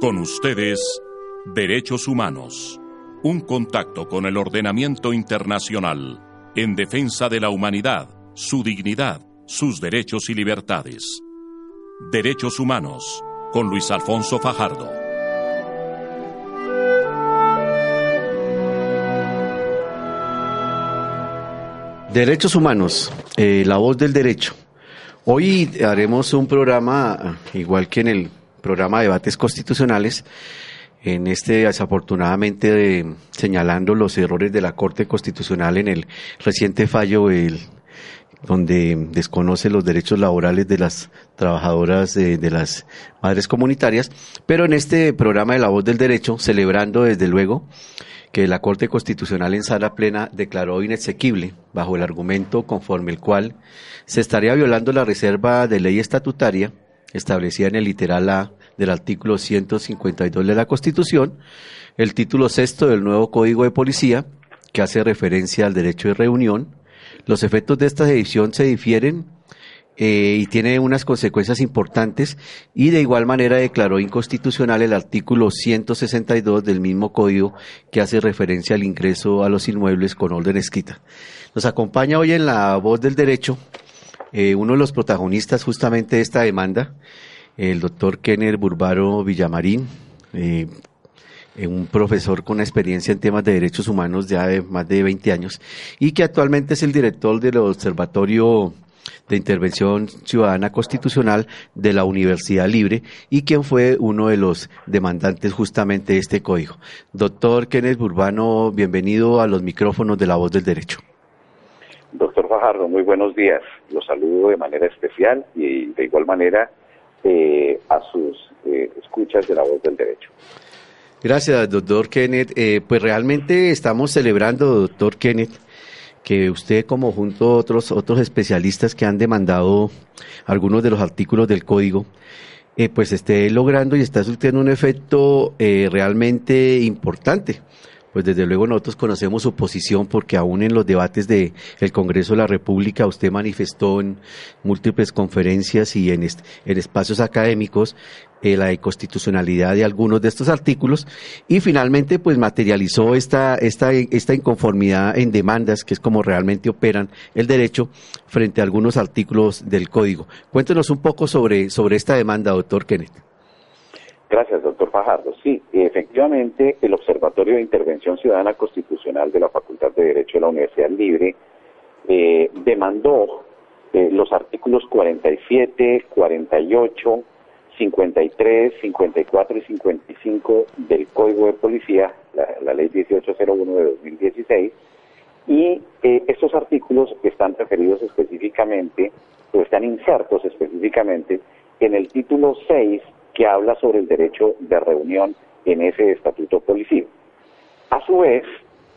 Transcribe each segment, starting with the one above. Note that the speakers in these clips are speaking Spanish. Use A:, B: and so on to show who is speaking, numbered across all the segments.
A: Con ustedes, Derechos Humanos. Un contacto con el ordenamiento internacional en defensa de la humanidad, su dignidad, sus derechos y libertades. Derechos Humanos, con Luis Alfonso Fajardo.
B: Derechos Humanos, eh, la voz del derecho. Hoy haremos un programa, igual que en el programa de debates constitucionales, en este desafortunadamente señalando los errores de la Corte Constitucional en el reciente fallo el, donde desconoce los derechos laborales de las trabajadoras de, de, las madres comunitarias, pero en este programa de la voz del derecho, celebrando desde luego que la Corte Constitucional en sala plena declaró inexequible bajo el argumento conforme el cual se estaría violando la reserva de ley estatutaria establecida en el literal A del artículo 152 de la Constitución, el título sexto del nuevo Código de Policía, que hace referencia al derecho de reunión. Los efectos de esta edición se difieren eh, y tiene unas consecuencias importantes y de igual manera declaró inconstitucional el artículo 162 del mismo código que hace referencia al ingreso a los inmuebles con orden escrita. Nos acompaña hoy en la voz del derecho eh, uno de los protagonistas justamente de esta demanda, el doctor Kenner Burbaro Villamarín, eh, un profesor con experiencia en temas de derechos humanos ya de más de 20 años y que actualmente es el director del Observatorio de Intervención Ciudadana Constitucional de la Universidad Libre y quien fue uno de los demandantes justamente de este código. Doctor Kenneth Burbano, bienvenido a los micrófonos de La Voz del Derecho.
C: Doctor Fajardo, muy buenos días. Los saludo de manera especial y de igual manera eh, a sus eh, escuchas de La Voz del Derecho.
B: Gracias, doctor Kenneth. Eh, pues realmente estamos celebrando, doctor Kenneth, que usted como junto a otros, otros especialistas que han demandado algunos de los artículos del código, eh, pues esté logrando y está surtiendo un efecto realmente importante pues desde luego nosotros conocemos su posición porque aún en los debates del el Congreso de la República usted manifestó en múltiples conferencias y en, en espacios académicos eh, la inconstitucionalidad de algunos de estos artículos y finalmente pues materializó esta, esta, esta inconformidad en demandas que es como realmente operan el derecho frente a algunos artículos del código. Cuéntenos un poco sobre, sobre esta demanda, doctor Kenneth.
C: Gracias, doctor Fajardo. Sí, efectivamente, el Observatorio de Intervención Ciudadana Constitucional de la Facultad de Derecho de la Universidad Libre eh, demandó eh, los artículos 47, 48, 53, 54 y 55 del Código de Policía, la, Ley 1801 de 2016, y eh, estos artículos están referidos específicamente, o están insertos específicamente, en el título 6 que habla sobre el derecho de reunión en ese estatuto policial. A su vez,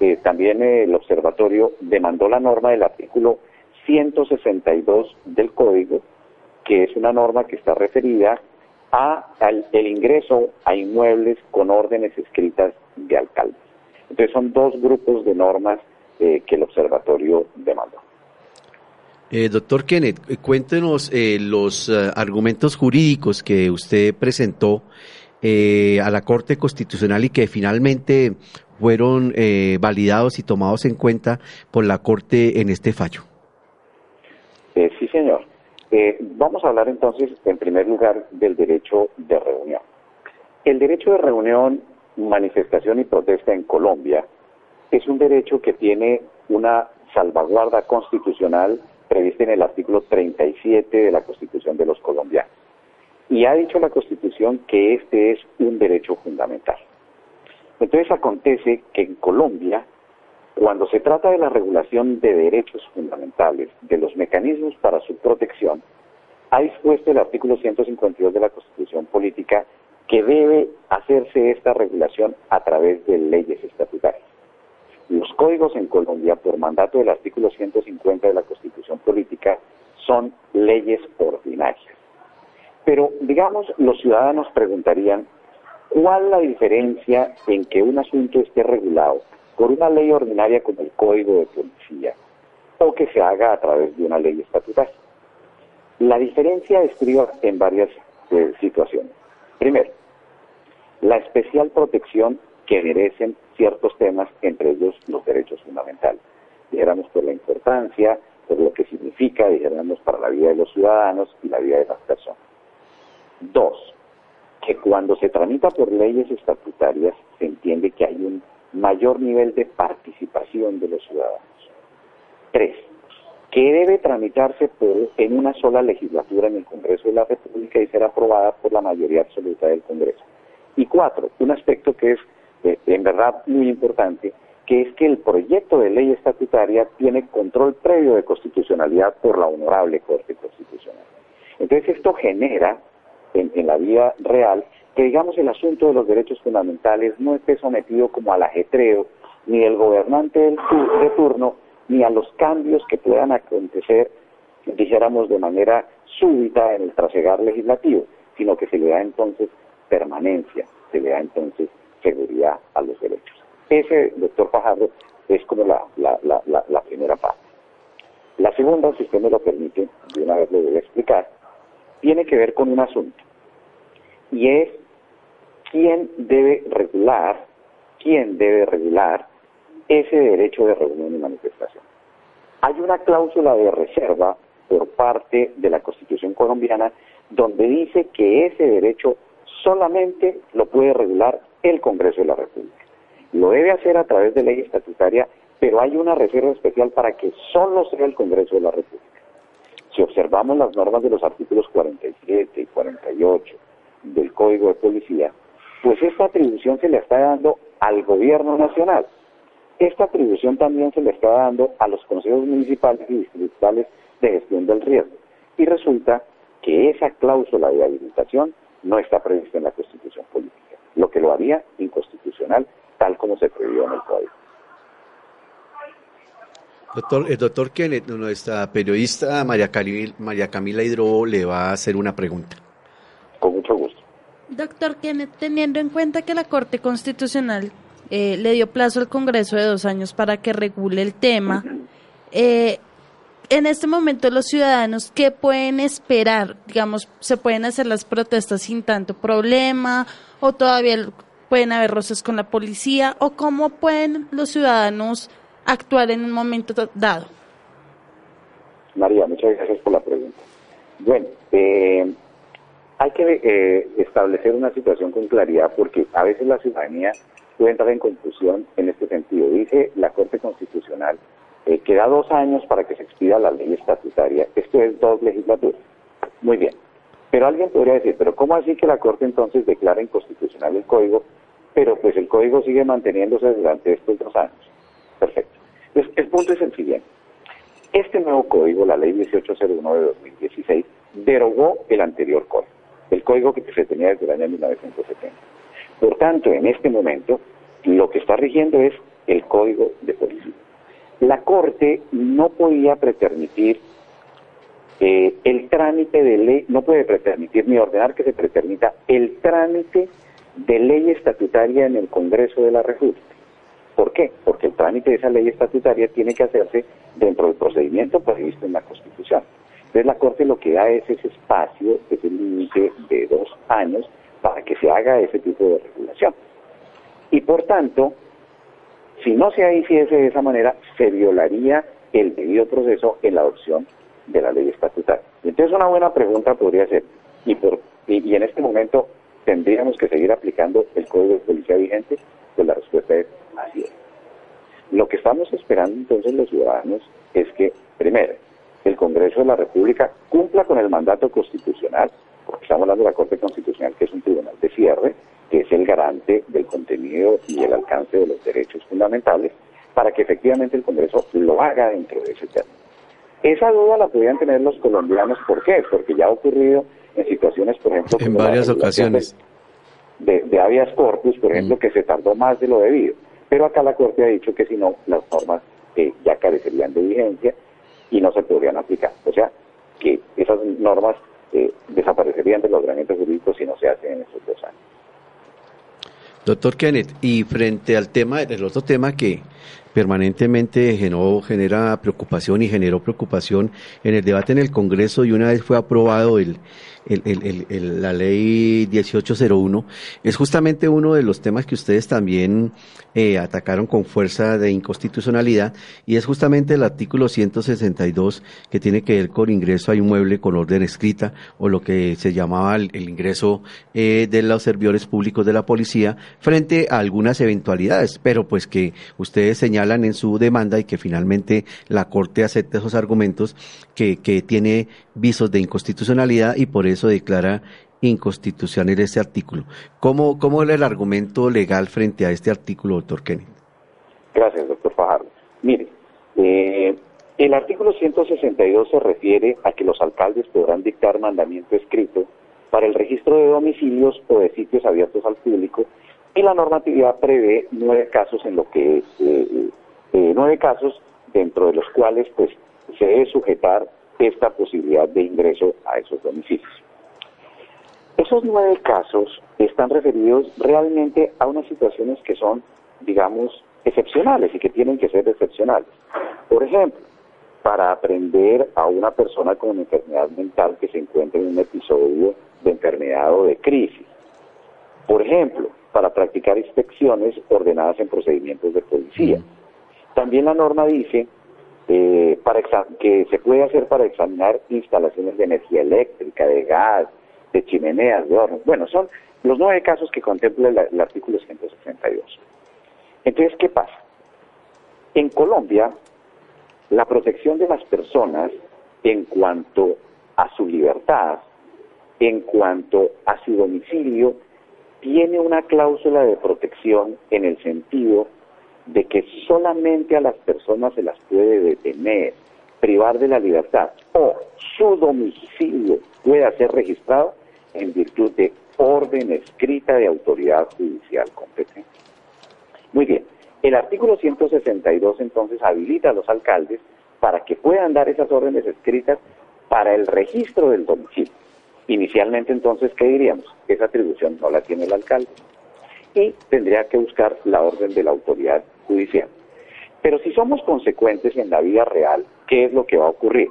C: eh, también el observatorio demandó la norma del artículo 162 del código, que es una norma que está referida al, ingreso a inmuebles con órdenes escritas de alcaldes. Entonces son dos grupos de normas eh, que el observatorio demandó.
B: Eh, doctor Kenneth, eh, cuéntenos eh, los argumentos jurídicos que usted presentó a la Corte Constitucional y que finalmente fueron validados y tomados en cuenta por la Corte en este fallo.
C: sí, señor. vamos a hablar entonces, en primer lugar, del derecho de reunión. El derecho de reunión, manifestación y protesta en Colombia es un derecho que tiene una salvaguarda constitucional prevista en el artículo 37 de la Constitución de los colombianos. Y ha dicho la Constitución que este es un derecho fundamental. Entonces acontece que en Colombia, cuando se trata de la regulación de derechos fundamentales, de los mecanismos para su protección, ha dispuesto el artículo 152 de la Constitución Política que debe hacerse esta regulación a través de leyes estatutarias. Los códigos en Colombia, por mandato del artículo 150 de la Constitución Política, son leyes ordinarias. Pero, digamos, los ciudadanos preguntarían, ¿cuál la diferencia en que un asunto esté regulado por una ley ordinaria como el Código de Policía o que se haga a través de una ley estatutaria? La diferencia estriba en varias eh, situaciones. Primero, la especial protección que merecen ciertos temas, entre ellos los derechos fundamentales. Dijéramos por la importancia, por lo que significa, dijéramos, para la vida de los ciudadanos y la vida de las personas. Dos, que cuando se tramita por leyes estatutarias se entiende que hay un mayor nivel de participación de los ciudadanos. Tres, que debe tramitarse por, en una sola legislatura en el Congreso de la República y ser aprobada por la mayoría absoluta del Congreso. Y cuatro, un aspecto que es en verdad muy importante, que es que el proyecto de ley estatutaria tiene control previo de constitucionalidad por la honorable Corte Constitucional. Entonces esto genera en, la vida real que digamos el asunto de los derechos fundamentales no esté sometido como al ajetreo ni del gobernante del de turno ni a los cambios que puedan acontecer, dijéramos de manera súbita en el trasegar legislativo, sino que se le da entonces permanencia, se le da entonces seguridad a los derechos. Ese, doctor Fajardo, es como la, la, primera parte. La segunda, si usted me lo permite, de una vez lo voy a explicar, tiene que ver con un asunto, y es quién debe regular, quién debe regular ese derecho de reunión y manifestación. Hay una cláusula de reserva por parte de la Constitución colombiana donde dice que ese derecho solamente lo puede regular el Congreso de la República. Lo debe hacer a través de ley estatutaria, pero hay una reserva especial para que solo sea el Congreso de la República. Si observamos las normas de los artículos 47 y 48 del Código de Policía, pues esta atribución se le está dando al Gobierno Nacional. Esta atribución también se le está dando a los consejos municipales y distritales de gestión del riesgo. Y resulta que esa cláusula de habilitación no está prevista en la Constitución política lo que lo haría inconstitucional tal como se prohibió en el código.
B: Doctor, el doctor Kenneth, nuestra periodista María, María Camila Hidro le va a hacer una pregunta.
C: Con mucho gusto.
D: Doctor Kenneth, teniendo en cuenta que la Corte Constitucional eh, le dio plazo al Congreso de dos años para que regule el tema, eh, en este momento los ciudadanos, ¿qué pueden esperar? Digamos, ¿se pueden hacer las protestas sin tanto problema o todavía pueden haber roces con la policía o cómo pueden los ciudadanos actuar en un momento dado?
C: María, muchas gracias por la pregunta. Bueno, eh, hay que eh, establecer una situación con claridad porque a veces la ciudadanía puede entrar en confusión en este sentido. Dice la Corte Constitucional eh, queda dos años para que se expida la ley estatutaria. Esto es dos legislaturas. Muy bien. Pero alguien podría decir, pero ¿cómo así que la Corte entonces declara inconstitucional el código, pero pues el código sigue manteniéndose durante estos dos años? Perfecto. Entonces, el punto es el siguiente. Este nuevo código, la ley 1801 de 2016, derogó el anterior código, el código que se tenía desde el año 1970. Por tanto, en este momento, lo que está rigiendo es el código de policía la Corte no podía pretermitir eh, el trámite de ley, no puede pretermitir ni ordenar que se pretermita el trámite de ley estatutaria en el Congreso de la República. ¿Por qué? Porque el trámite de esa ley estatutaria tiene que hacerse dentro del procedimiento previsto en la Constitución. Entonces la Corte lo que da es ese espacio, ese límite de dos años para que se haga ese tipo de regulación. Y por tanto, si no se hiciese de esa manera, se violaría el debido proceso en la adopción de la ley estatutaria. Entonces una buena pregunta podría ser, ¿y, por, y, en este momento tendríamos que seguir aplicando el Código de Policía vigente? Pues la respuesta es así. Lo que estamos esperando entonces los ciudadanos es que, primero, el Congreso de la República cumpla con el mandato constitucional, porque estamos hablando de la Corte Constitucional, que es un tribunal de cierre, que es el garante del contenido y el alcance de los derechos fundamentales, para que efectivamente el Congreso lo haga dentro de ese término. Esa duda la podían tener los colombianos, ¿por qué? Porque ya ha ocurrido en situaciones, por ejemplo,
B: en varias ocasiones
C: de, de, habeas corpus, por ejemplo, mm. que se tardó más de lo debido. Pero acá la Corte ha dicho que si no, las normas eh, ya carecerían de vigencia y no se podrían aplicar. O sea, que esas normas eh, desaparecerían de los ordenamientos jurídicos si no se hacen en esos dos años.
B: Doctor Kenneth, y frente al tema, el otro tema que permanentemente generó, genera preocupación y generó preocupación en el debate en el Congreso y una vez fue aprobado el, la ley 1801, es justamente uno de los temas que ustedes también eh, atacaron con fuerza de inconstitucionalidad y es justamente el artículo 162 que tiene que ver con ingreso a inmueble con orden escrita o lo que se llamaba el, ingreso eh, de los servidores públicos de la policía frente a algunas eventualidades, pero pues que ustedes señalan en su demanda y que finalmente la Corte acepta esos argumentos que, que tiene visos de inconstitucionalidad y por eso declara inconstitucional este artículo. ¿Cómo, ¿Cómo es el argumento legal frente a este artículo, doctor Kennedy?
C: Gracias, doctor Fajardo. Mire, eh, el artículo 162 se refiere a que los alcaldes podrán dictar mandamiento escrito para el registro de domicilios o de sitios abiertos al público y la normatividad prevé nueve casos en lo que eh, eh, nueve casos dentro de los cuales pues se debe sujetar esta posibilidad de ingreso a esos domicilios. Esos nueve casos están referidos realmente a unas situaciones que son, digamos, excepcionales y que tienen que ser excepcionales. Por ejemplo, para aprender a una persona con una enfermedad mental que se encuentra en un episodio de enfermedad o de crisis. Por ejemplo, para practicar inspecciones ordenadas en procedimientos de policía. También la norma dice eh, para que se puede hacer para examinar instalaciones de energía eléctrica, de gas, de chimeneas, de hornos. Bueno, son los nueve casos que contempla el, artículo 162. Entonces, ¿qué pasa? En Colombia, la protección de las personas en cuanto a su libertad, en cuanto a su domicilio, tiene una cláusula de protección en el sentido de que solamente a las personas se las puede detener, privar de la libertad o su domicilio pueda ser registrado en virtud de orden escrita de autoridad judicial competente. Muy bien, el artículo 162 entonces habilita a los alcaldes para que puedan dar esas órdenes escritas para el registro del domicilio. Inicialmente entonces, ¿qué diríamos? Esa atribución no la tiene el alcalde y tendría que buscar la orden de la autoridad judicial. Pero si somos consecuentes en la vida real, ¿qué es lo que va a ocurrir?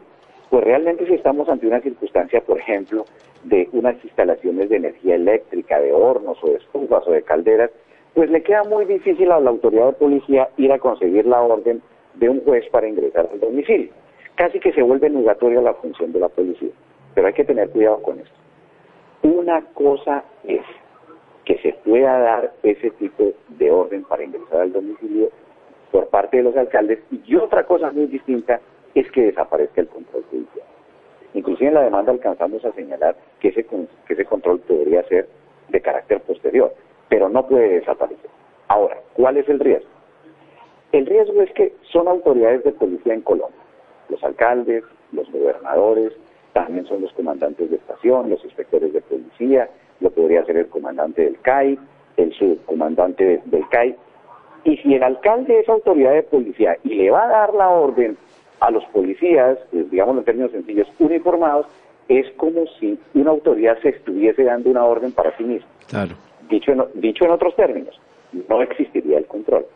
C: Pues realmente si estamos ante una circunstancia, por ejemplo, de unas instalaciones de energía eléctrica, de hornos o de estufas o de calderas, pues le queda muy difícil a la autoridad de policía ir a conseguir la orden de un juez para ingresar al domicilio. Casi que se vuelve negatoria la función de la policía. Pero hay que tener cuidado con esto. Una cosa es que se pueda dar ese tipo de orden para ingresar al domicilio por parte de los alcaldes y otra cosa muy distinta es que desaparezca el control judicial. Inclusive en la demanda alcanzamos a señalar que ese, que ese control podría ser de carácter posterior, pero no puede desaparecer. Ahora, ¿cuál es el riesgo? El riesgo es que son autoridades de policía en Colombia, los alcaldes, los gobernadores, también son los comandantes de estación, los inspectores de policía, lo podría ser el comandante del CAI, el subcomandante del CAI. Y si el alcalde es autoridad de policía y le va a dar la orden a los policías, eh, digamos en términos sencillos, uniformados, es como si una autoridad se estuviese dando una orden para sí misma.
B: Claro.
C: Dicho en, dicho en otros términos, no existiría el control.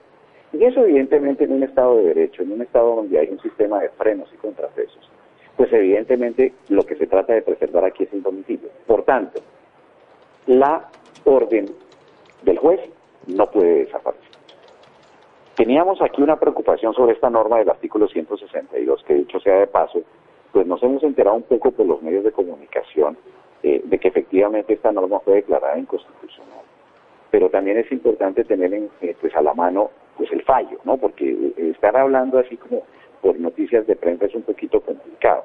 C: Y eso evidentemente en un Estado de Derecho, en un Estado donde hay un sistema de frenos y contrapesos, pues evidentemente lo que se trata de preservar aquí es el domicilio. Por tanto, la orden del juez no puede desaparecer. Teníamos aquí una preocupación sobre esta norma del artículo 162, que dicho sea de paso, pues nos hemos enterado un poco por los medios de comunicación eh, de que efectivamente esta norma fue declarada inconstitucional. Pero también es importante tener en, eh, pues a la mano pues el fallo, ¿no? Porque eh, estar hablando así como por noticias de prensa es un poquito complicado.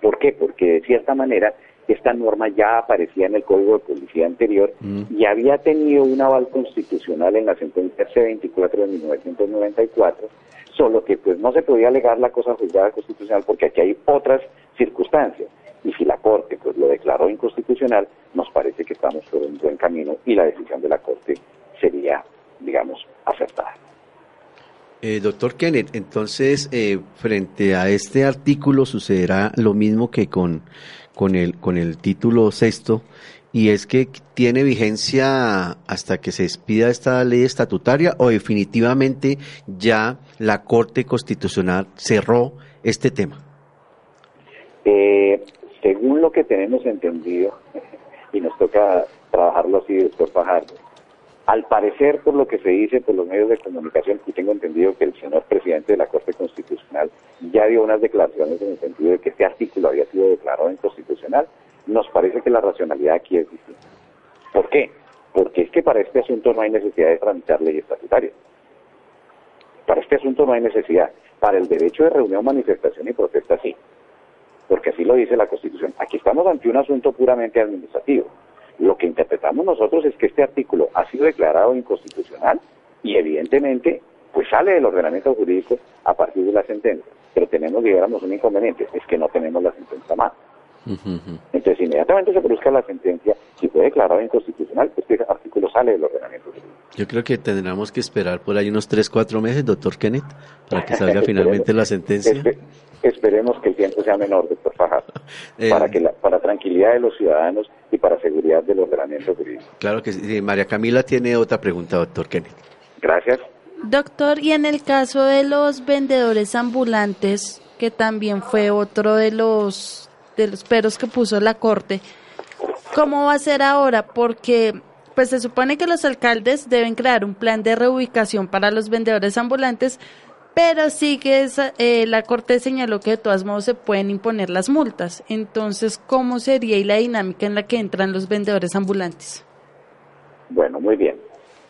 C: ¿Por qué? Porque de cierta manera esta norma ya aparecía en el Código de Policía anterior mm. y había tenido un aval constitucional en la sentencia C24 de 1994, solo que pues no se podía alegar la cosa juzgada constitucional porque aquí hay otras circunstancias. Y si la Corte pues lo declaró inconstitucional, nos parece que estamos por un buen camino y la decisión de la Corte sería, digamos, acertada.
B: Eh, doctor Kenneth, entonces, eh, frente a este artículo sucederá lo mismo que con con el, con el título sexto, y es que tiene vigencia hasta que se despida esta ley estatutaria o definitivamente ya la Corte Constitucional cerró este tema.
C: Eh, según lo que tenemos entendido, y nos toca trabajarlo así, doctor Fajardo, al parecer, por lo que se dice por los medios de comunicación, y tengo entendido que el señor presidente de la Corte Constitucional ya dio unas declaraciones en el sentido de que este artículo había sido declarado inconstitucional, nos parece que la racionalidad aquí es distinta. ¿Por qué? Porque es que para este asunto no hay necesidad de tramitar ley estatutaria. Para este asunto no hay necesidad. Para el derecho de reunión, manifestación y protesta sí. Porque así lo dice la Constitución. Aquí estamos ante un asunto puramente administrativo. Lo que interpretamos nosotros es que este artículo ha sido declarado inconstitucional y evidentemente pues sale del ordenamiento jurídico a partir de la sentencia. Pero tenemos, digamos, un inconveniente, es que no tenemos la sentencia más. Entonces, inmediatamente se produzca la sentencia, si fue declarado inconstitucional, este artículo sale del ordenamiento jurídico.
B: Yo creo que tendremos que esperar por ahí unos 3, 4 meses, doctor Kenneth, para que salga finalmente la sentencia
C: esperemos que el tiempo sea menor, doctor Fajardo, eh, para, que la, para tranquilidad de los ciudadanos y para seguridad del ordenamiento jurídico.
B: Claro que sí. María Camila tiene otra pregunta, doctor Kenneth.
C: Gracias.
D: Doctor, y en el caso de los vendedores ambulantes, que también fue otro de los, de los peros que puso la Corte, ¿cómo va a ser ahora? Porque pues se supone que los alcaldes deben crear un plan de reubicación para los vendedores ambulantes, pero sí que eh, la Corte señaló que de todas modos se pueden imponer las multas. Entonces, ¿cómo sería y la dinámica en la que entran los vendedores ambulantes?
C: Bueno, muy bien.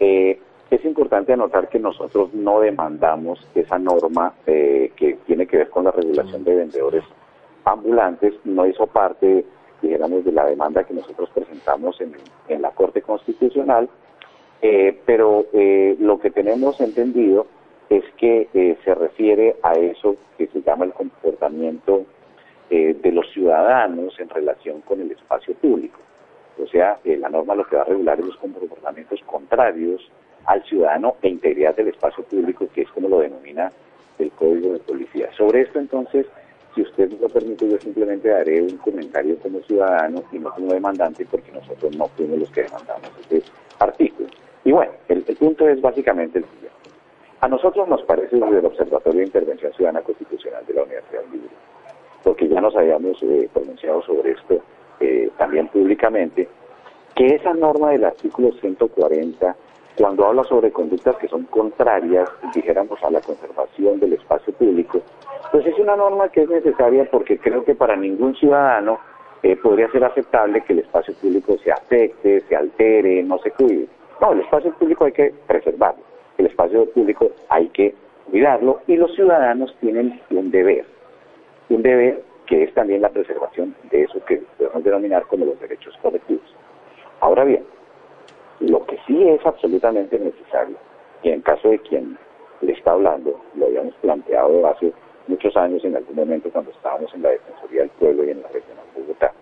C: Eh, es importante anotar que nosotros no demandamos esa norma eh, que tiene que ver con la regulación de vendedores ambulantes, no hizo parte, dijéramos, de la demanda que nosotros presentamos en, en la Corte Constitucional, pero lo que tenemos entendido es que eh, se refiere a eso que se llama el comportamiento eh, de los ciudadanos en relación con el espacio público. O sea, eh, la norma lo que va a regular es los comportamientos contrarios al ciudadano e integridad del espacio público, que es como lo denomina el Código de Policía. Sobre esto, entonces, si usted me lo permite, yo simplemente daré un comentario como ciudadano y no como demandante, porque nosotros no fuimos los que demandamos este artículo. Y bueno, el punto es básicamente el siguiente. A nosotros nos parece desde el Observatorio de Intervención Ciudadana Constitucional de la Universidad Libre, porque ya nos habíamos eh, pronunciado sobre esto eh, también públicamente, que esa norma del artículo 140, cuando habla sobre conductas que son contrarias, dijéramos, a la conservación del espacio público, pues es una norma que es necesaria porque creo que para ningún ciudadano eh, podría ser aceptable que el espacio público se afecte, se altere, no se cuide. No, el espacio público hay que preservarlo el espacio público hay que cuidarlo y los ciudadanos tienen un deber, un deber que es también la preservación de eso que podemos denominar como los derechos colectivos. Ahora bien, lo que sí es absolutamente necesario, y en caso de quien le está hablando, lo habíamos planteado hace muchos años en algún momento cuando estábamos en la Defensoría del Pueblo y en la Regional Bogotá,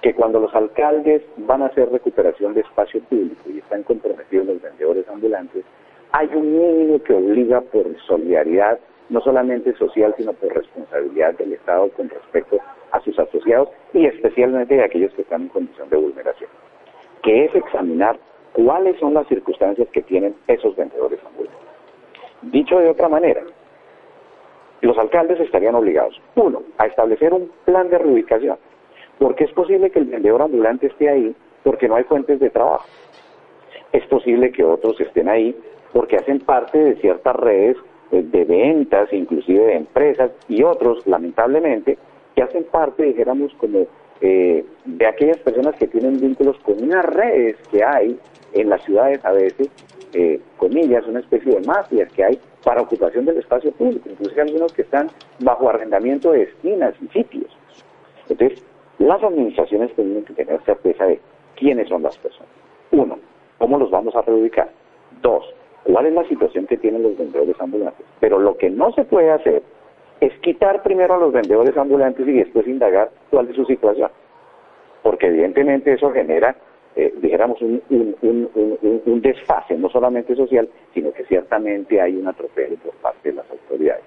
C: que cuando los alcaldes van a hacer recuperación de espacio público y están comprometidos los vendedores ambulantes, hay un mínimo que obliga por solidaridad, no solamente social, sino por responsabilidad del Estado con respecto a sus asociados y especialmente a aquellos que están en condición de vulneración, que es examinar cuáles son las circunstancias que tienen esos vendedores ambulantes. Dicho de otra manera, los alcaldes estarían obligados, uno, a establecer un plan de reubicación, porque es posible que el vendedor ambulante esté ahí porque no hay fuentes de trabajo. Es posible que otros estén ahí porque hacen parte de ciertas redes eh, de ventas, inclusive de empresas, y otros, lamentablemente, que hacen parte, dijéramos, como eh, de aquellas personas que tienen vínculos con unas redes que hay en las ciudades a veces, eh, comillas, una especie de mafias que hay para ocupación del espacio público, inclusive algunos que están bajo arrendamiento de esquinas y sitios. Entonces, las administraciones tienen que tener certeza de quiénes son las personas. Uno, ¿cómo los vamos a reubicar? Dos, cuál es la situación que tienen los vendedores ambulantes. Pero lo que no se puede hacer es quitar primero a los vendedores ambulantes y después indagar cuál es su situación. Porque evidentemente eso genera, eh, dijéramos, un, un, desfase, no solamente social, sino que ciertamente hay un atropello por parte de las autoridades.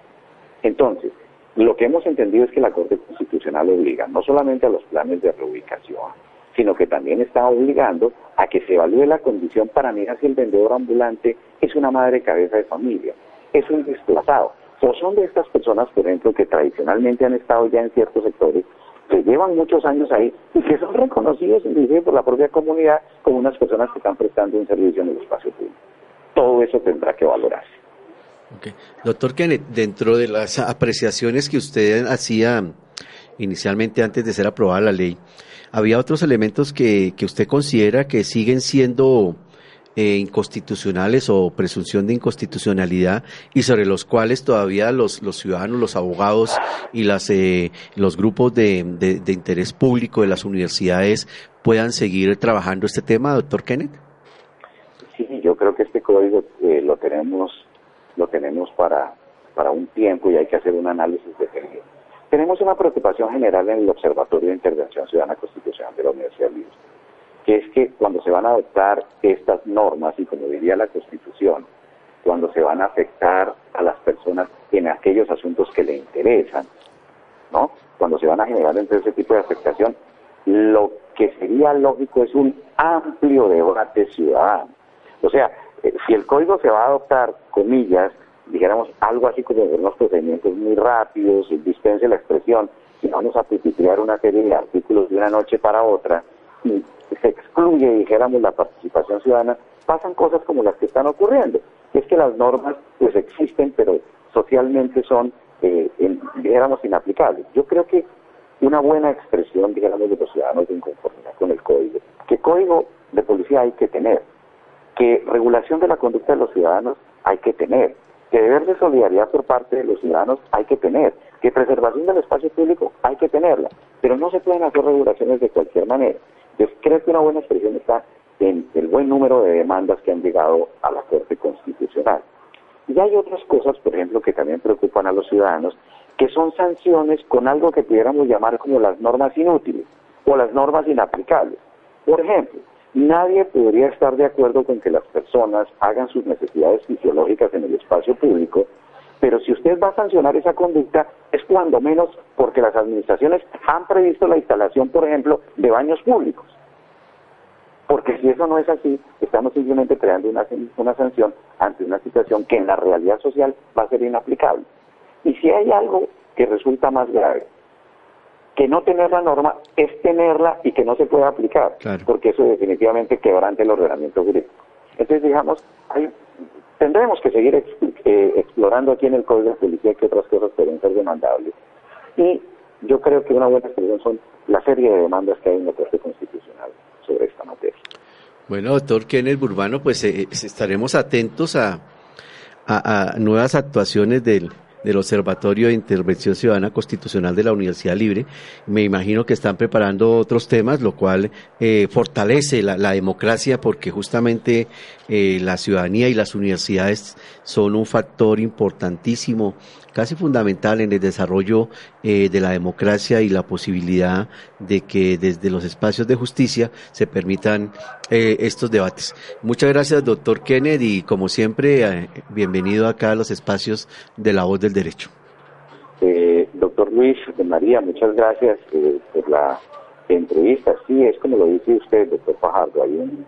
C: Entonces, lo que hemos entendido es que la Corte Constitucional obliga no solamente a los planes de reubicación, sino que también está obligando a que se evalúe la condición para mirar si el vendedor ambulante es una madre cabeza de familia, es un desplazado, o son de estas personas, por ejemplo, que tradicionalmente han estado ya en ciertos sectores, que llevan muchos años ahí y que son reconocidos por la propia comunidad como unas personas que están prestando un servicio en el espacio público. Todo eso tendrá que valorarse.
B: Doctor Kenneth, dentro de las apreciaciones que usted hacía inicialmente antes de ser aprobada la ley, ¿había otros elementos que, que usted considera que siguen siendo eh, inconstitucionales o presunción de inconstitucionalidad y sobre los cuales todavía los, los ciudadanos, los abogados y las, eh, los grupos de, de, interés público de las universidades puedan seguir trabajando este tema, doctor Kenneth?
C: Sí, yo creo que este código eh, lo tenemos lo tenemos para, para un tiempo y hay que hacer un análisis detenido. Tenemos una preocupación general en el Observatorio de Intervención Ciudadana Constitucional de la Universidad Libre, que es que cuando se van a adoptar estas normas, y como diría la Constitución, cuando se van a afectar a las personas en aquellos asuntos que le interesan, ¿no? Cuando se van a generar entonces ese tipo de afectación, lo que sería lógico es un amplio debate ciudadano. O sea, eh, si el código se va a adoptar, comillas, dijéramos algo así como unos procedimientos muy rápidos, dispense la expresión, y vamos a pipitrear una serie de artículos de una noche para otra, y se excluye, dijéramos, la participación ciudadana, pasan cosas como las que están ocurriendo. es que las normas pues existen, pero socialmente son, eh, dijéramos, inaplicables. Yo creo que una buena expresión, dijéramos, de los ciudadanos de inconformidad con el código, que código de policía hay que tener, que regulación de la conducta de los ciudadanos hay que tener, que deber de solidaridad por parte de los ciudadanos hay que tener, que preservación del espacio público hay que tenerla, pero no se pueden hacer regulaciones de cualquier manera. Yo creo que una buena expresión está en el buen número de demandas que han llegado a la Corte Constitucional. Y hay otras cosas, por ejemplo, que también preocupan a los ciudadanos, que son sanciones con algo que pudiéramos llamar como las normas inútiles o las normas inaplicables. Por ejemplo, Nadie podría estar de acuerdo con que las personas hagan sus necesidades fisiológicas en el espacio público, pero si usted va a sancionar esa conducta es cuando menos porque las administraciones han previsto la instalación, por ejemplo, de baños públicos. Porque si eso no es así, estamos simplemente creando una, una sanción ante una situación que en la realidad social va a ser inaplicable. Y si hay algo que resulta más grave, que no tener la norma es tenerla y que no se pueda aplicar, porque eso definitivamente quebrante el ordenamiento jurídico. Entonces, digamos, tendremos que seguir eh, explorando aquí en el Código de Policía qué otras cosas pueden ser demandables. Y yo creo que una buena expresión son la serie de demandas que hay en la Corte Constitucional sobre esta materia.
B: Bueno, doctor Kenneth Burbano, pues eh, estaremos atentos a, a nuevas actuaciones del, del Observatorio de Intervención Ciudadana Constitucional de la Universidad Libre. Me imagino que están preparando otros temas, lo cual eh, fortalece la, democracia porque justamente eh, la ciudadanía y las universidades son un factor importantísimo casi fundamental en el desarrollo eh, de la democracia y la posibilidad de que desde los espacios de justicia se permitan eh, estos debates. Muchas gracias, doctor Kennedy, y como siempre, eh, bienvenido acá a los espacios de la voz del derecho.
C: doctor Luis de María, muchas gracias por la entrevista. Sí, es como lo dice usted, doctor Fajardo, hay un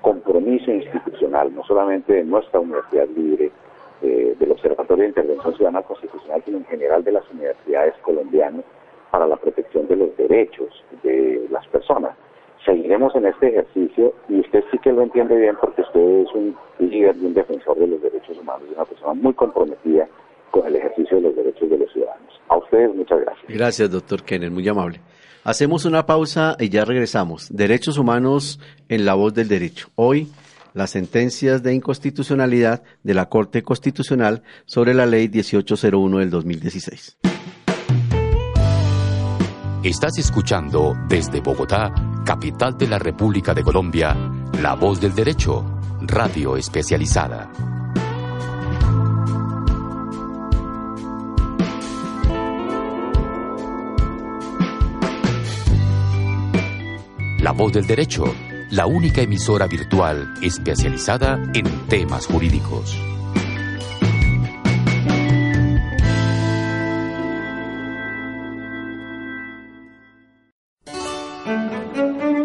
C: compromiso institucional, no solamente de nuestra Universidad Libre, eh, del Observatorio de Intervención Ciudadana Constitucional, sino en general de las universidades colombianas para la protección de los derechos de las personas. Seguiremos en este ejercicio y usted sí que lo entiende bien porque usted es un líder y un defensor de los derechos humanos, una persona muy comprometida con el ejercicio de los derechos de los ciudadanos. A ustedes muchas gracias.
B: Gracias, doctor Kenneth, muy amable. Hacemos una pausa y ya regresamos. Derechos humanos en la voz del derecho. Hoy las sentencias de inconstitucionalidad de la Corte Constitucional sobre la Ley 1801 del 2016.
A: Estás escuchando desde Bogotá, capital de la República de Colombia, La Voz del Derecho, radio especializada. La Voz del Derecho la única emisora virtual especializada en temas jurídicos.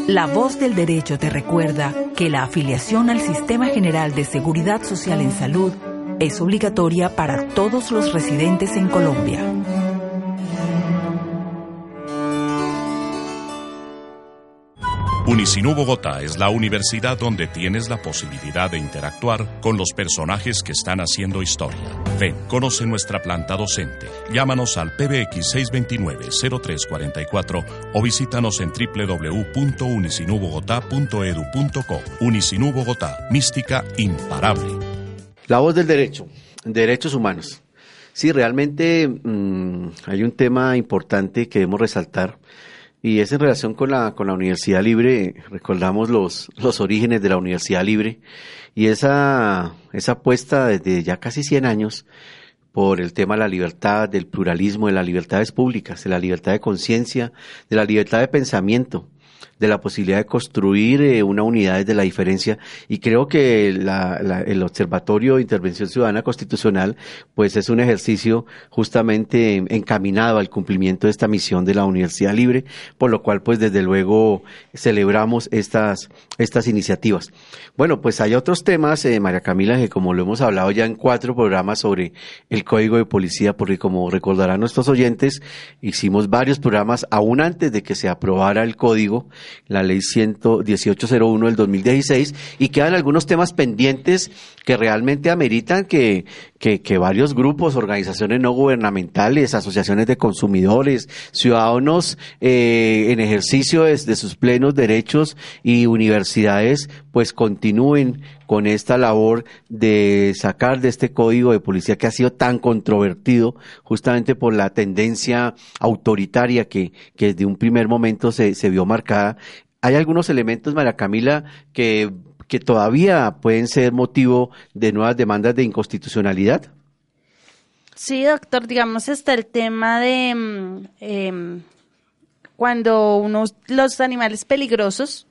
E: La voz del derecho te recuerda que la afiliación al Sistema General de Seguridad Social en Salud es obligatoria para todos los residentes en Colombia.
A: Unicinú Bogotá es la universidad donde tienes la posibilidad de interactuar con los personajes que están haciendo historia. Ven, conoce nuestra planta docente. Llámanos al PBX 629-0344 o visítanos en www.unicinubogotá.edu.co. Unicinú Bogotá, mística imparable.
B: La voz del derecho, derechos humanos. Sí, realmente mm, hay un tema importante que debemos resaltar y es en relación con la, con la Universidad Libre, recordamos los, los orígenes de la Universidad Libre. Y esa, esa apuesta desde ya casi 100 años por el tema de la libertad, del pluralismo, de las libertades públicas, de la libertad de conciencia, de la libertad de pensamiento de la posibilidad de construir eh, una unidad desde la diferencia y creo que el Observatorio de Intervención Ciudadana Constitucional pues es un ejercicio justamente encaminado al cumplimiento de esta misión de la Universidad Libre, por lo cual pues desde luego celebramos estas, estas iniciativas. Bueno, pues hay otros temas, eh, María Camila, que como lo hemos hablado ya en cuatro programas sobre el Código de Policía, porque como recordarán nuestros oyentes, hicimos varios programas aún antes de que se aprobara el código la ley 11801 del 2016 y quedan algunos temas pendientes que realmente ameritan que, que, varios grupos, organizaciones no gubernamentales, asociaciones de consumidores, ciudadanos eh, en ejercicio de, de sus plenos derechos y universidades pues continúen con esta labor de sacar de este código de policía que ha sido tan controvertido justamente por la tendencia autoritaria que, que desde un primer momento se, se vio marcada. Hay algunos elementos, María Camila, que, que todavía pueden ser motivo de nuevas demandas de inconstitucionalidad.
D: Sí, doctor, digamos, está el tema de mm, em, cuando unos, los animales peligrosos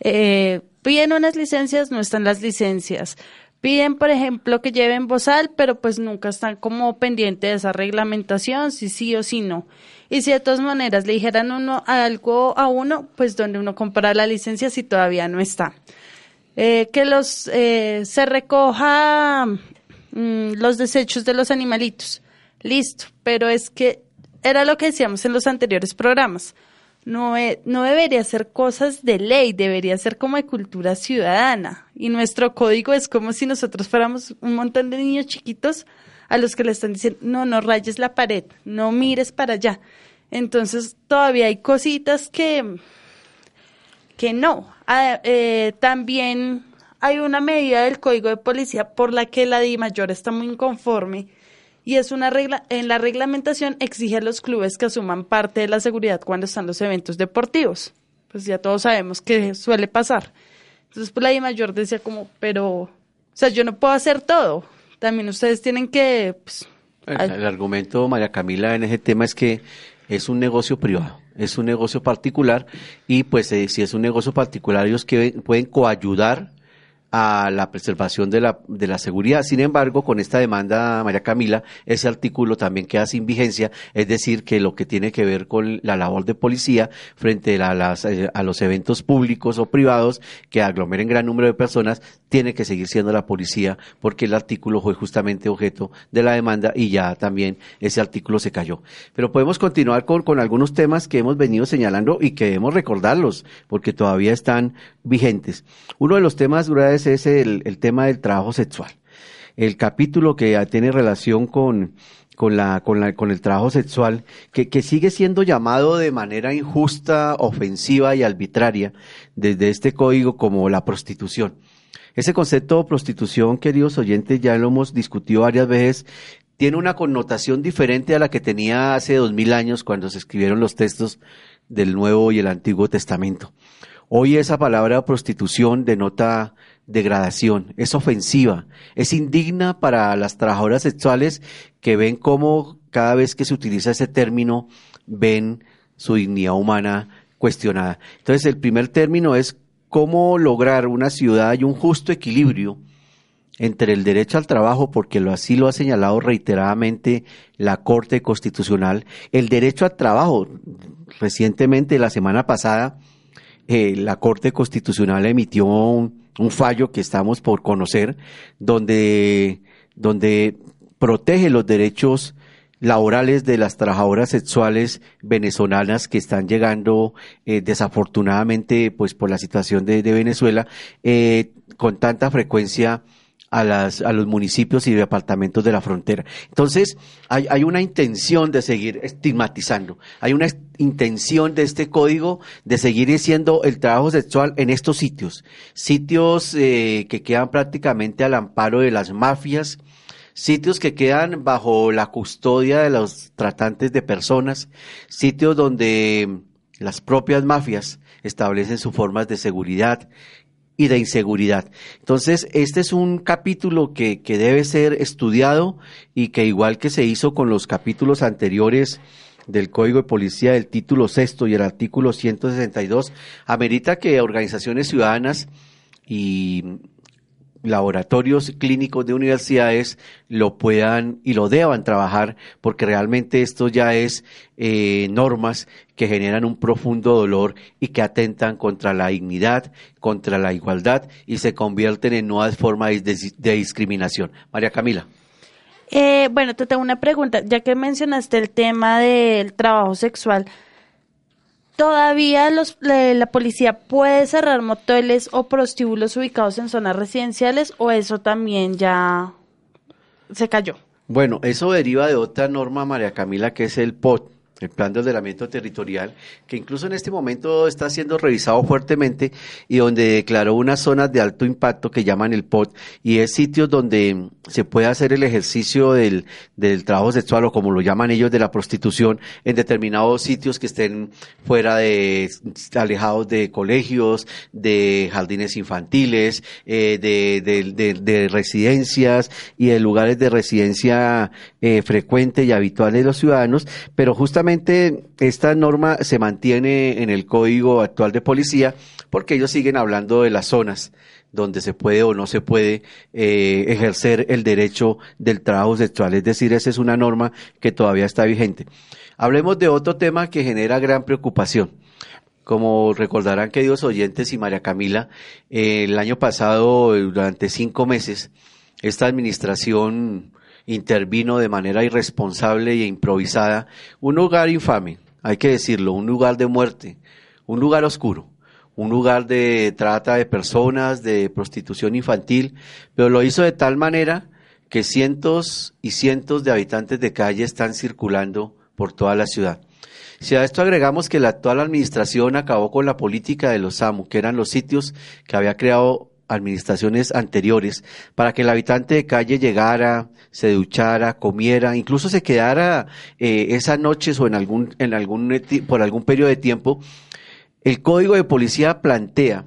D: eh, Piden unas licencias, no están las licencias. Piden, por ejemplo, que lleven bozal, pero pues nunca están como pendientes de esa reglamentación, si sí o si no. Y si de todas maneras le dijeran uno algo a uno, pues donde uno compra la licencia si todavía no está. Eh, que los eh, se recoja mm, los desechos de los animalitos. Listo, pero es que era lo que decíamos en los anteriores programas no, no debería ser cosas de ley, debería ser como de cultura ciudadana. Y nuestro código es como si nosotros fuéramos un montón de niños chiquitos a los que le están diciendo, no, no rayes la pared, no mires para allá. Entonces todavía hay cositas que, que no. Ah, eh, también hay una medida del código de policía por la que la Di Mayor está muy inconforme y es una regla, en la reglamentación exige a los clubes que asuman parte de la seguridad cuando están los eventos deportivos. Pues ya todos sabemos que suele pasar. Entonces, pues la I mayor decía como, pero, o sea, yo no puedo hacer todo. También ustedes tienen que... Pues,
B: el, argumento, María Camila, en ese tema es que es un negocio privado, es un negocio particular y pues eh, si es un negocio particular ellos que pueden coayudar a la preservación de la, de la seguridad. Sin embargo, con esta demanda, María Camila, ese artículo también queda sin vigencia, es decir, que lo que tiene que ver con la labor de policía frente a, las, eh, a los eventos públicos o privados que aglomeren gran número de personas, tiene que seguir siendo la policía porque el artículo fue justamente objeto de la demanda y ya también ese artículo se cayó. Pero podemos continuar con, con algunos temas que hemos venido señalando y que debemos recordarlos porque todavía están vigentes. Uno de los temas, es el, tema del trabajo sexual. El capítulo que tiene relación con, con, la, con, la, con el trabajo sexual, que, que sigue siendo llamado de manera injusta, ofensiva y arbitraria desde este código como la prostitución. Ese concepto de prostitución, queridos oyentes, ya lo hemos discutido varias veces, tiene una connotación diferente a la que tenía hace dos mil años cuando se escribieron los textos del Nuevo y el Antiguo Testamento. Hoy esa palabra prostitución denota degradación, es ofensiva, es indigna para las trabajadoras sexuales que ven cómo cada vez que se utiliza ese término ven su dignidad humana cuestionada. Entonces el primer término es cómo lograr una ciudad y un justo equilibrio entre el derecho al trabajo, porque así lo ha señalado reiteradamente la Corte Constitucional, el derecho al trabajo. Recientemente, la semana pasada, eh, la Corte Constitucional emitió un, un, fallo que estamos por conocer, donde, donde protege los derechos laborales de las trabajadoras sexuales venezolanas que están llegando eh, desafortunadamente pues por la situación de, Venezuela eh, con tanta frecuencia a, las, a los municipios y departamentos de la frontera. Entonces, hay, hay una intención de seguir estigmatizando, hay una intención de este código de seguir siendo el trabajo sexual en estos sitios, sitios eh, que quedan prácticamente al amparo de las mafias, sitios que quedan bajo la custodia de los tratantes de personas, sitios donde las propias mafias establecen sus formas de seguridad y de inseguridad. Entonces, este es un capítulo que, que debe ser estudiado y que igual que se hizo con los capítulos anteriores del Código de Policía del título sexto y el artículo 162, amerita que organizaciones ciudadanas y laboratorios clínicos de universidades lo puedan y lo deban trabajar porque realmente esto ya es eh, normas que generan un profundo dolor y que atentan contra la dignidad, contra la igualdad y se convierten en nuevas formas de, discriminación. María Camila.
D: Eh, bueno, te tengo una pregunta, ya que mencionaste el tema del trabajo sexual. ¿Todavía los, la policía puede cerrar moteles o prostíbulos ubicados en zonas residenciales o eso también ya se cayó?
B: Bueno, eso deriva de otra norma, María Camila, que es el POT, el Plan de Ordenamiento Territorial, que incluso en este momento está siendo revisado fuertemente y donde declaró unas zonas de alto impacto que llaman el POT y es sitios donde se puede hacer el ejercicio del, del trabajo sexual o como lo llaman ellos de la prostitución en determinados sitios que estén fuera de, alejados de colegios, de jardines infantiles, eh, de, de, de, de, residencias y de lugares de residencia eh, frecuente y habitual de los ciudadanos, pero justamente esta norma se mantiene en el código actual de policía porque ellos siguen hablando de las zonas donde se puede o no se puede eh, ejercer el derecho del trabajo sexual. Es decir, esa es una norma que todavía está vigente. Hablemos de otro tema que genera gran preocupación. Como recordarán, queridos oyentes y María Camila, eh, el año pasado, durante cinco meses, esta administración intervino de manera irresponsable e improvisada un lugar infame, hay que decirlo, un lugar de muerte, un lugar oscuro, un lugar de trata de personas, de prostitución infantil, pero lo hizo de tal manera que cientos y cientos de habitantes de calle están circulando por toda la ciudad. Si a esto agregamos que la actual administración acabó con la política de los SAMU, que eran los sitios que había creado administraciones anteriores, para que el habitante de calle llegara, se duchara, comiera, incluso se quedara eh, esas noches o en algún, en algún, por algún periodo de tiempo el código de policía plantea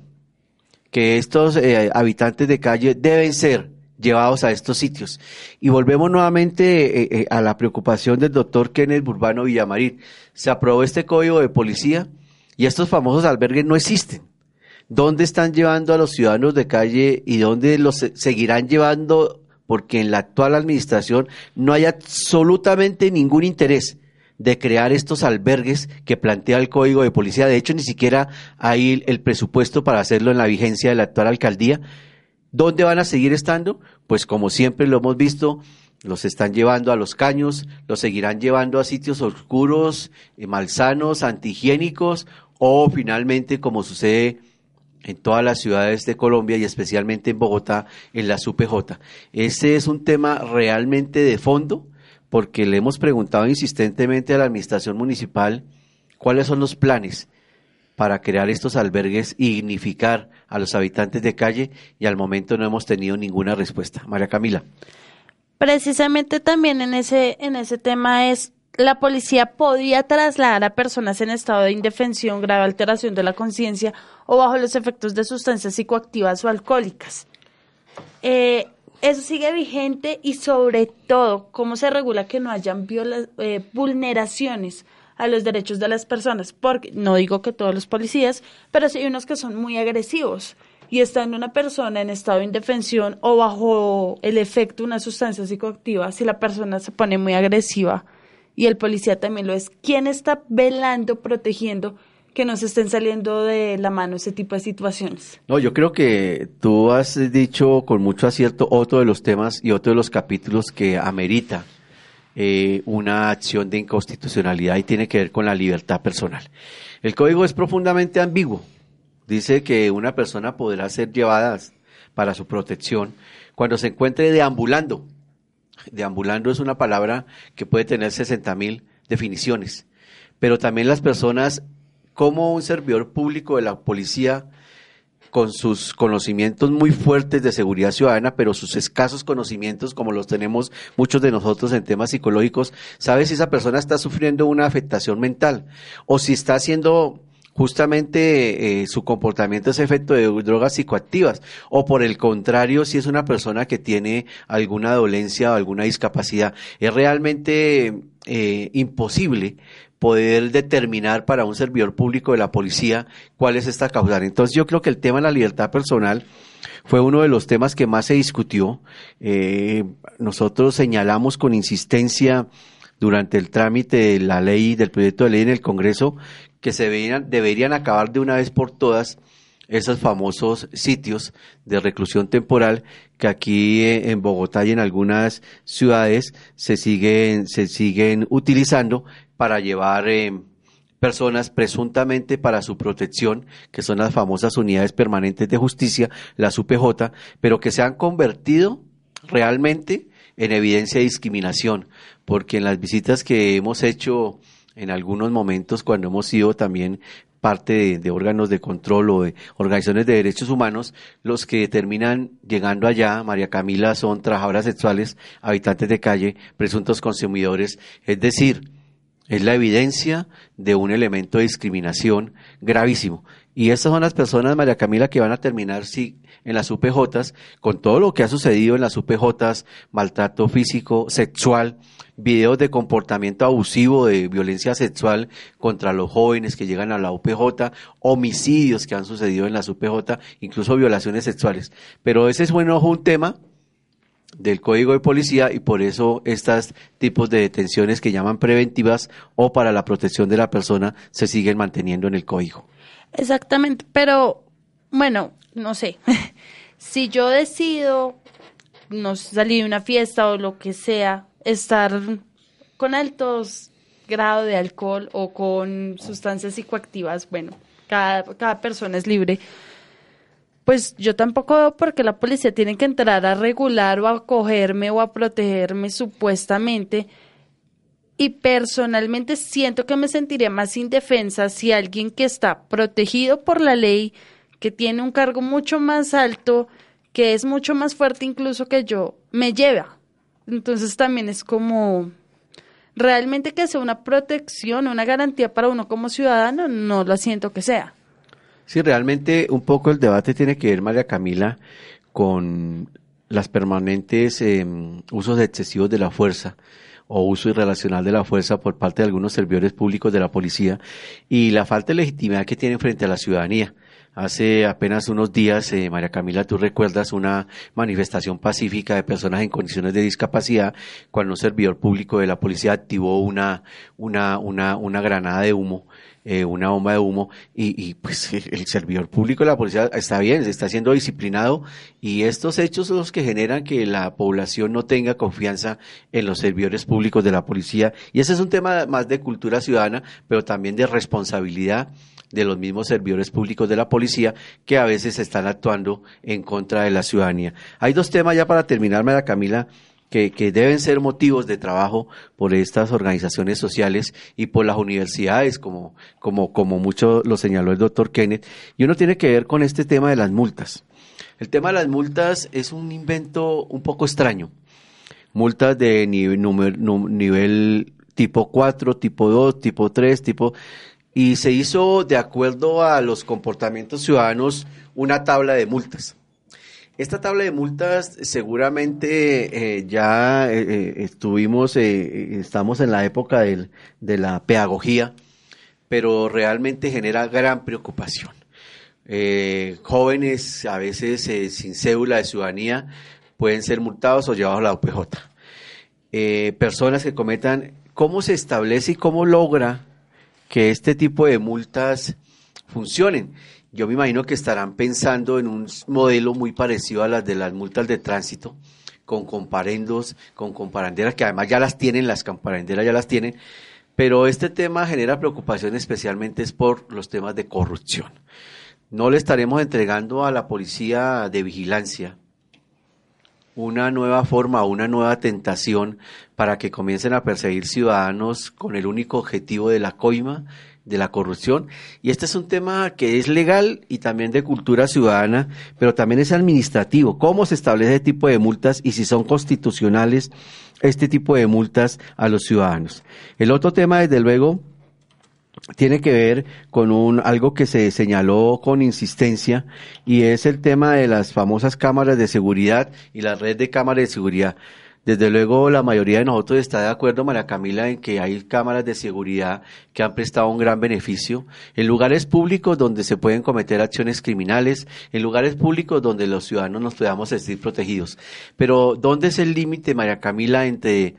B: que estos eh, habitantes de calle deben ser llevados a estos sitios. Y volvemos nuevamente eh, eh, a la preocupación del doctor Kenneth Burbano Villamarín. Se aprobó este código de policía y estos famosos albergues no existen. ¿Dónde están llevando a los ciudadanos de calle y dónde los seguirán llevando? Porque en la actual administración no hay absolutamente ningún interés de crear estos albergues que plantea el Código de Policía. De hecho, ni siquiera hay el presupuesto para hacerlo en la vigencia de la actual alcaldía. ¿Dónde van a seguir estando? Pues como siempre lo hemos visto, los están llevando a los caños, los seguirán llevando a sitios oscuros, eh, malsanos, antihigiénicos o finalmente, como sucede en todas las ciudades de Colombia y especialmente en Bogotá, en la UPJ. Ese es un tema realmente de fondo porque le hemos preguntado insistentemente a la administración municipal cuáles son los planes para crear estos albergues y dignificar a los habitantes de calle y al momento no hemos tenido ninguna respuesta. María Camila.
D: Precisamente también en ese, en ese tema es la policía podía trasladar a personas en estado de indefensión, grave alteración de la conciencia o bajo los efectos de sustancias psicoactivas o alcohólicas. Eh, eso sigue vigente y sobre todo, cómo se regula que no hayan eh, vulneraciones a los derechos de las personas, porque no digo que todos los policías, pero sí hay unos que son muy agresivos y estando una persona en estado de indefensión o bajo el efecto de una sustancia psicoactiva, si la persona se pone muy agresiva y el policía también lo es, ¿quién está velando, protegiendo que nos estén saliendo de la mano ese tipo de situaciones.
B: No, yo creo que tú has dicho con mucho acierto otro de los temas y otro de los capítulos que amerita eh, una acción de inconstitucionalidad y tiene que ver con la libertad personal. El código es profundamente ambiguo. Dice que una persona podrá ser llevada para su protección cuando se encuentre deambulando. Deambulando es una palabra que puede tener 60 mil definiciones, pero también las personas, como un servidor público de la policía, con sus conocimientos muy fuertes de seguridad ciudadana, pero sus escasos conocimientos, como los tenemos muchos de nosotros en temas psicológicos, sabe si esa persona está sufriendo una afectación mental o si está haciendo justamente eh, su comportamiento es efecto de drogas psicoactivas o por el contrario si es una persona que tiene alguna dolencia o alguna discapacidad. Es realmente eh, imposible poder determinar para un servidor público de la policía cuál es esta causal. Entonces yo creo que el tema de la libertad personal fue uno de los temas que más se discutió. Eh, nosotros señalamos con insistencia durante el trámite de la ley, del proyecto de ley en el Congreso, que se deberían, deberían acabar de una vez por todas esos famosos sitios de reclusión temporal que aquí eh, en Bogotá y en algunas ciudades se siguen, se siguen utilizando para llevar eh, personas presuntamente para su protección, que son las famosas unidades permanentes de justicia, las UPJ, pero que se han convertido realmente en evidencia de discriminación, porque en las visitas que hemos hecho en algunos momentos cuando hemos sido también parte de, órganos de control o de organizaciones de derechos humanos, los que terminan llegando allá, María Camila, son trabajadoras sexuales, habitantes de calle, presuntos consumidores, es decir, es la evidencia de un elemento de discriminación gravísimo. Y estas son las personas, María Camila, que van a terminar sí, en las UPJs, con todo lo que ha sucedido en las UPJs, maltrato físico, sexual, videos de comportamiento abusivo de violencia sexual contra los jóvenes que llegan a la UPJ, homicidios que han sucedido en la UPJ, incluso violaciones sexuales. Pero ese es bueno un tema del Código de Policía y por eso estos tipos de detenciones que llaman preventivas o para la protección de la persona se siguen manteniendo en el Código.
D: Exactamente, pero bueno, no sé, si yo decido no salir de una fiesta o lo que sea, estar con altos grados de alcohol o con sustancias psicoactivas, bueno, cada, cada persona es libre. Pues yo tampoco veo por qué la policía tiene que entrar a regular o a acogerme o a protegerme supuestamente. Y personalmente siento que me sentiría más indefensa si alguien que está protegido por la ley, que tiene un cargo mucho más alto, que es mucho más fuerte incluso que yo, me lleva entonces también es como realmente que sea una protección, una garantía para uno como ciudadano, no lo siento que sea.
B: Sí, realmente un poco el debate tiene que ver, María Camila, con las permanentes em, usos excesivos de la fuerza o uso irrelacional de la fuerza por parte de algunos servidores públicos de la policía y la falta de legitimidad que tienen frente a la ciudadanía. Hace apenas unos días, eh, María Camila, tú recuerdas una manifestación pacífica de personas en condiciones de discapacidad cuando un servidor público de la policía activó una, una, una, una granada de humo eh, una bomba de humo y, y, pues el servidor público de la policía está bien, se está siendo disciplinado y estos hechos son los que generan que la población no tenga confianza en los servidores públicos de la policía. Y ese es un tema más de cultura ciudadana, pero también de responsabilidad de los mismos servidores públicos de la policía que a veces están actuando en contra de la ciudadanía. Hay dos temas ya para terminar, María Camila, que, que, deben ser motivos de trabajo por estas organizaciones sociales y por las universidades, como, como, como mucho lo señaló el doctor Kenneth, y uno tiene que ver con este tema de las multas. El tema de las multas es un invento un poco extraño. Multas de nivel, nivel tipo 4, tipo 2, tipo 3, tipo y se hizo de acuerdo a los comportamientos ciudadanos una tabla de multas. Esta tabla de multas seguramente eh, ya eh, eh, estuvimos, estamos en la época de la pedagogía, pero realmente genera gran preocupación. jóvenes, a veces sin cédula de ciudadanía, pueden ser multados o llevados a la UPJ. personas que cometan, ¿cómo se establece y cómo logra que este tipo de multas funcionen. Yo me imagino que estarán pensando en un modelo muy parecido a las de las multas de tránsito, con comparendos, con comparanderas, que además ya las tienen, las comparenderas ya las tienen, pero este tema genera preocupación especialmente es por los temas de corrupción. No le estaremos entregando a la policía de vigilancia una nueva forma, una nueva tentación para que comiencen a perseguir ciudadanos con el único objetivo de la coima, de la corrupción. Y este es un tema que es legal y también de cultura ciudadana, pero también es administrativo. ¿Cómo se establece este tipo de multas y si son constitucionales este tipo de multas a los ciudadanos? El otro tema, desde luego, tiene que ver con un algo que se señaló con insistencia y es el tema de las famosas cámaras de seguridad y la red de cámaras de seguridad. Desde luego la mayoría de nosotros está de acuerdo, María Camila, en que hay cámaras de seguridad que han prestado un gran beneficio en lugares públicos donde se pueden cometer acciones criminales, en lugares públicos donde los ciudadanos nos podamos sentir protegidos. Pero ¿dónde es el límite, María Camila, entre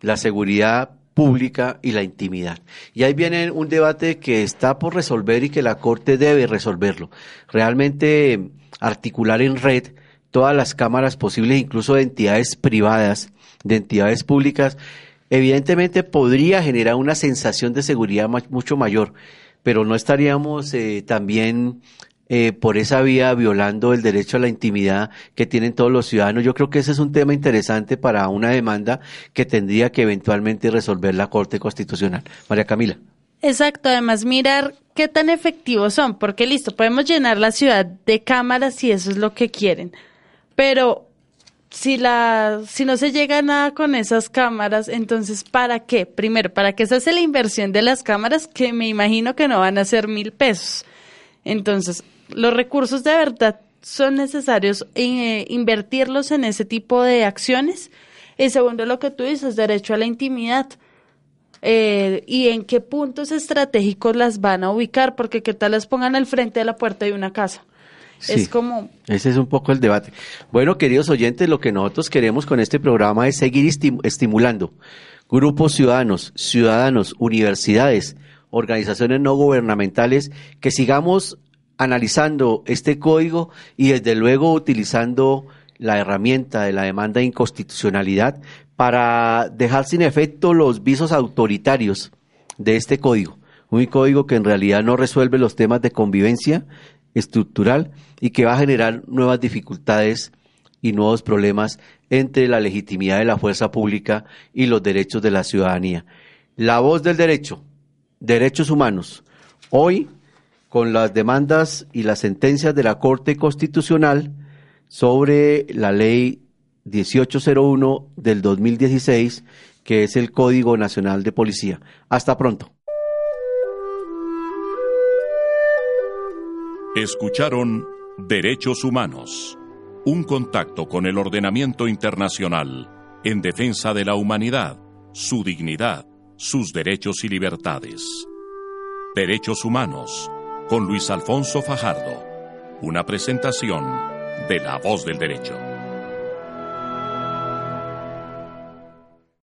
B: la seguridad pública y la intimidad. Y ahí viene un debate que está por resolver y que la Corte debe resolverlo. Realmente articular en red todas las cámaras posibles, incluso de entidades privadas, de entidades públicas, evidentemente podría generar una sensación de seguridad mucho mayor, pero no estaríamos eh, también eh, por esa vía violando el derecho a la intimidad que tienen todos los ciudadanos. Yo creo que ese es un tema interesante para una demanda que tendría que eventualmente resolver la Corte Constitucional. María Camila.
D: Exacto, además mirar qué tan efectivos son, porque listo, podemos llenar la ciudad de cámaras si eso es lo que quieren, pero si la si no se llega a nada con esas cámaras, entonces ¿para qué? Primero, ¿para qué se hace la inversión de las cámaras? Que me imagino que no van a ser mil pesos. Entonces, los recursos de verdad son necesarios eh, invertirlos en ese tipo de acciones. Y segundo, lo que tú dices, derecho a la intimidad. Eh, y en qué puntos estratégicos las van a ubicar, porque qué tal las pongan al frente de la puerta de una casa. es como...
B: Ese es un poco el debate. Bueno, queridos oyentes, lo que nosotros queremos con este programa es seguir estimulando grupos ciudadanos, ciudadanos, universidades, organizaciones no gubernamentales, que sigamos analizando este código y desde luego utilizando la herramienta de la demanda de inconstitucionalidad para dejar sin efecto los visos autoritarios de este código. Un código que en realidad no resuelve los temas de convivencia estructural y que va a generar nuevas dificultades y nuevos problemas entre la legitimidad de la fuerza pública y los derechos de la ciudadanía. La voz del derecho, derechos humanos. Hoy con las demandas y las sentencias de la Corte Constitucional sobre la ley 1801 del 2016, que es el Código Nacional de Policía. Hasta pronto.
A: Escucharon Derechos Humanos, un contacto con el ordenamiento internacional en defensa de la humanidad, su dignidad, sus derechos y libertades. Derechos Humanos con Luis Alfonso Fajardo. Una presentación de La Voz del Derecho.